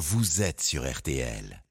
vous êtes sur RTL.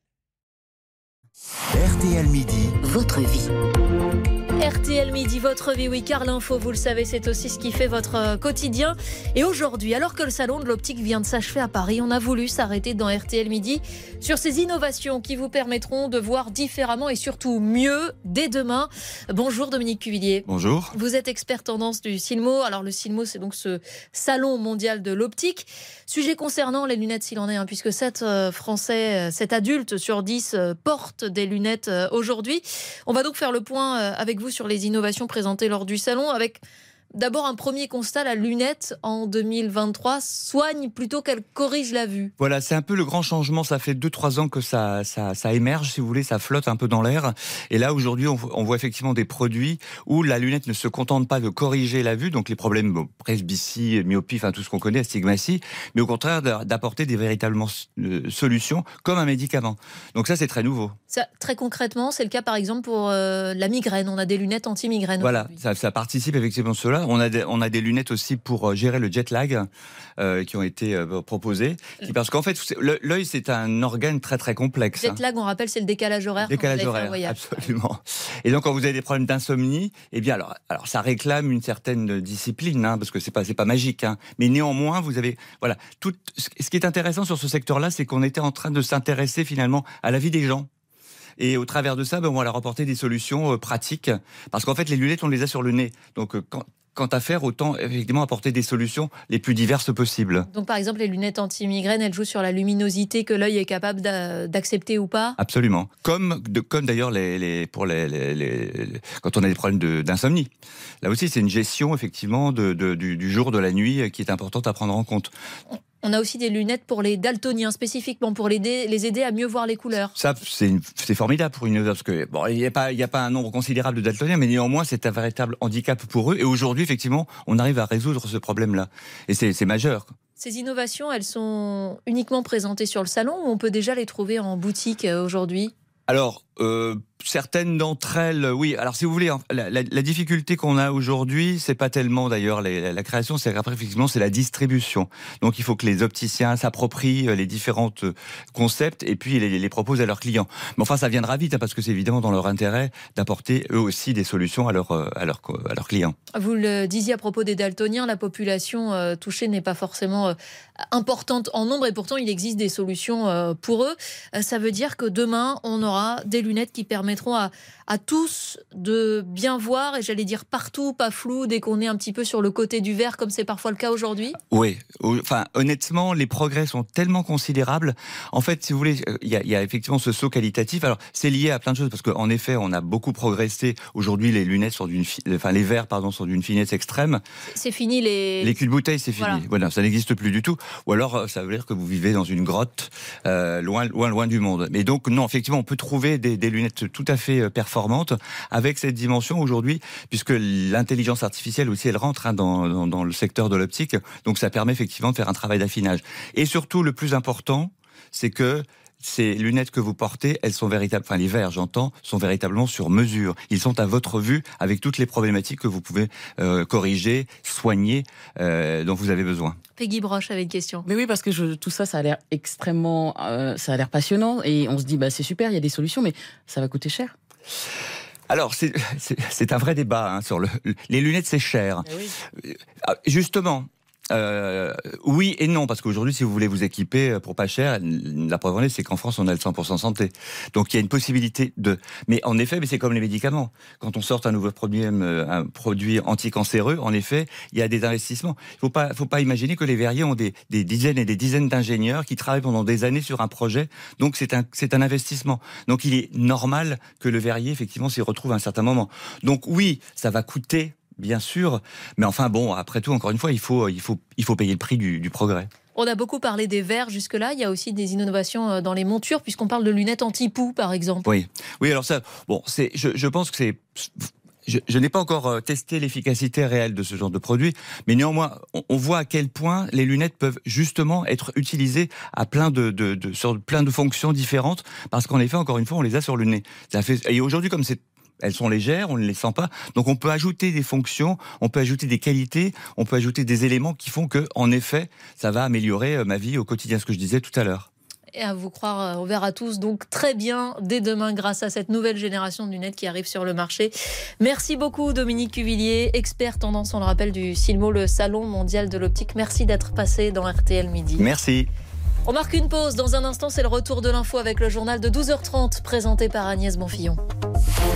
RTL Midi, votre vie. RTL Midi, votre vie, oui, car l'info, vous le savez, c'est aussi ce qui fait votre euh, quotidien. Et aujourd'hui, alors que le salon de l'optique vient de s'achever à Paris, on a voulu s'arrêter dans RTL Midi sur ces innovations qui vous permettront de voir différemment et surtout mieux dès demain. Bonjour Dominique Cuvillier. Bonjour. Vous êtes expert tendance du CILMO. Alors le CILMO, c'est donc ce salon mondial de l'optique. Sujet concernant les lunettes s'il en est, hein, puisque 7 euh, Français, 7 adultes sur 10 euh, portent des lunettes aujourd'hui. On va donc faire le point avec vous sur les innovations présentées lors du salon avec D'abord, un premier constat, la lunette en 2023 soigne plutôt qu'elle corrige la vue. Voilà, c'est un peu le grand changement. Ça fait 2-3 ans que ça, ça, ça, émerge, si vous voulez, ça flotte un peu dans l'air. Et là, aujourd'hui, on, on, voit effectivement des produits où la lunette ne se contente pas de corriger la vue, donc les problèmes bon, presbytie, myopie, enfin tout ce qu'on connaît, astigmatie, mais au contraire d'apporter des véritables euh, solutions comme un médicament. Donc ça, c'est très nouveau. Ça, très concrètement, c'est le cas par exemple pour euh, la migraine. On a des lunettes anti-migraine. Voilà, ça, ça participe effectivement à cela. On a, des, on a des lunettes aussi pour euh, gérer le jet lag euh, qui ont été euh, proposées. Qui, parce qu'en fait, l'œil, c'est un organe très très complexe. Jet lag, on rappelle, c'est le décalage horaire. Décalage horaire, absolument. Et donc, quand vous avez des problèmes d'insomnie, eh bien, alors, alors ça réclame une certaine discipline, hein, parce que c'est pas, c'est pas magique. Hein. Mais néanmoins, vous avez, voilà, tout. Ce qui est intéressant sur ce secteur-là, c'est qu'on était en train de s'intéresser finalement à la vie des gens. Et au travers de ça, ben, on va leur apporter des solutions pratiques. Parce qu'en fait, les lunettes, on les a sur le nez. Donc, quand, quant à faire, autant effectivement apporter des solutions les plus diverses possibles. Donc par exemple, les lunettes anti-migraine, elles jouent sur la luminosité que l'œil est capable d'accepter ou pas? Absolument. Comme, comme d'ailleurs les, pour les, quand on a des problèmes d'insomnie. Là aussi, c'est une gestion effectivement de, du, du, jour, de la nuit qui est importante à prendre en compte. On a aussi des lunettes pour les daltoniens, spécifiquement pour les aider, les aider à mieux voir les couleurs. Ça, c'est formidable pour une parce que bon, il n'y a pas, il a pas un nombre considérable de daltoniens, mais néanmoins, c'est un véritable handicap pour eux. Et aujourd'hui, effectivement, on arrive à résoudre ce problème-là, et c'est majeur. Ces innovations, elles sont uniquement présentées sur le salon ou on peut déjà les trouver en boutique euh, aujourd'hui? Alors, euh, certaines d'entre elles, oui. Alors, si vous voulez, hein, la, difficulté qu'on a aujourd'hui, c'est pas tellement d'ailleurs la, création, c'est qu'après, effectivement, c'est la distribution. Donc, il faut que les opticiens s'approprient euh, les différents euh, concepts et puis les, proposent à leurs clients. Mais enfin, ça viendra vite, hein, parce que c'est évidemment dans leur intérêt d'apporter eux aussi des solutions à, leur, à, leur, à leurs clients. Vous le disiez à propos des daltoniens, la population euh, touchée n'est pas forcément euh, importante en nombre et pourtant il existe des solutions euh, pour eux. Euh, ça veut dire que demain, on aura des lunettes qui permettront à, à tous de bien voir et j'allais dire partout, pas flou, dès qu'on est un petit peu sur le côté du verre comme c'est parfois le cas aujourd'hui Oui, enfin honnêtement, les progrès sont tellement considérables. En fait, si vous voulez, il y a, il y a effectivement ce saut qualitatif. Alors c'est lié à plein de choses parce qu'en effet, on a beaucoup progressé. Aujourd'hui, les lunettes sont d'une, enfin les verres, pardon, sont d'une finesse extrême. C'est fini les. Les cul-bouteilles, c'est fini. Voilà. voilà, ça n'existe plus du tout. Ou alors, ça veut dire que vous vivez dans une grotte, euh, loin, loin, loin du monde. Mais donc, non, effectivement, on peut trouver des, des lunettes tout à fait performantes avec cette dimension aujourd'hui, puisque l'intelligence artificielle aussi, elle rentre hein, dans, dans, dans le secteur de l'optique. Donc ça permet effectivement de faire un travail d'affinage. Et surtout, le plus important, c'est que ces lunettes que vous portez, elles sont véritables, enfin les verres, j'entends, sont véritablement sur mesure. Ils sont à votre vue avec toutes les problématiques que vous pouvez euh, corriger, soigner, euh, dont vous avez besoin. Peggy Broche avait une question. Mais oui, parce que je, tout ça, ça a l'air extrêmement, euh, ça a l'air passionnant et on se dit, bah c'est super, il y a des solutions, mais ça va coûter cher. Alors, c'est un vrai débat hein, sur le, les lunettes, c'est cher. Oui. Justement, euh, oui et non, parce qu'aujourd'hui, si vous voulez vous équiper pour pas cher, la preuve en est, c'est qu'en France, on a le 100% santé. Donc, il y a une possibilité de. Mais en effet, mais c'est comme les médicaments. Quand on sort un nouveau produit, un produit anticancéreux, en effet, il y a des investissements. Il faut pas, faut pas imaginer que les verriers ont des, des dizaines et des dizaines d'ingénieurs qui travaillent pendant des années sur un projet. Donc, c'est un, c'est un investissement. Donc, il est normal que le verrier, effectivement, s'y retrouve à un certain moment. Donc, oui, ça va coûter bien sûr. Mais enfin, bon, après tout, encore une fois, il faut, il faut, il faut payer le prix du, du progrès. On a beaucoup parlé des verres jusque-là. Il y a aussi des innovations dans les montures, puisqu'on parle de lunettes anti-poux, par exemple. Oui, oui. Alors ça, bon, c'est, je, je pense que c'est je, je n'ai pas encore testé l'efficacité réelle de ce genre de produit, mais néanmoins, on, on, voit à quel point les lunettes peuvent justement être utilisées à plein de, de, de sur plein de fonctions différentes, parce qu'en effet, encore une fois, on les a sur le nez. Ça fait, et aujourd'hui, comme c'est elles sont légères, on ne les sent pas. Donc on peut ajouter des fonctions, on peut ajouter des qualités, on peut ajouter des éléments qui font que, en effet, ça va améliorer ma vie au quotidien, ce que je disais tout à l'heure. Et à vous croire, euh, on verra tous donc très bien dès demain grâce à cette nouvelle génération de lunettes qui arrive sur le marché. Merci beaucoup Dominique Cuvillier, expert tendance, on le rappelle, du Silmo, le Salon mondial de l'optique. Merci d'être passé dans RTL Midi. Merci. On marque une pause. Dans un instant, c'est le retour de l'info avec le journal de 12h30 présenté par Agnès Bonfillon.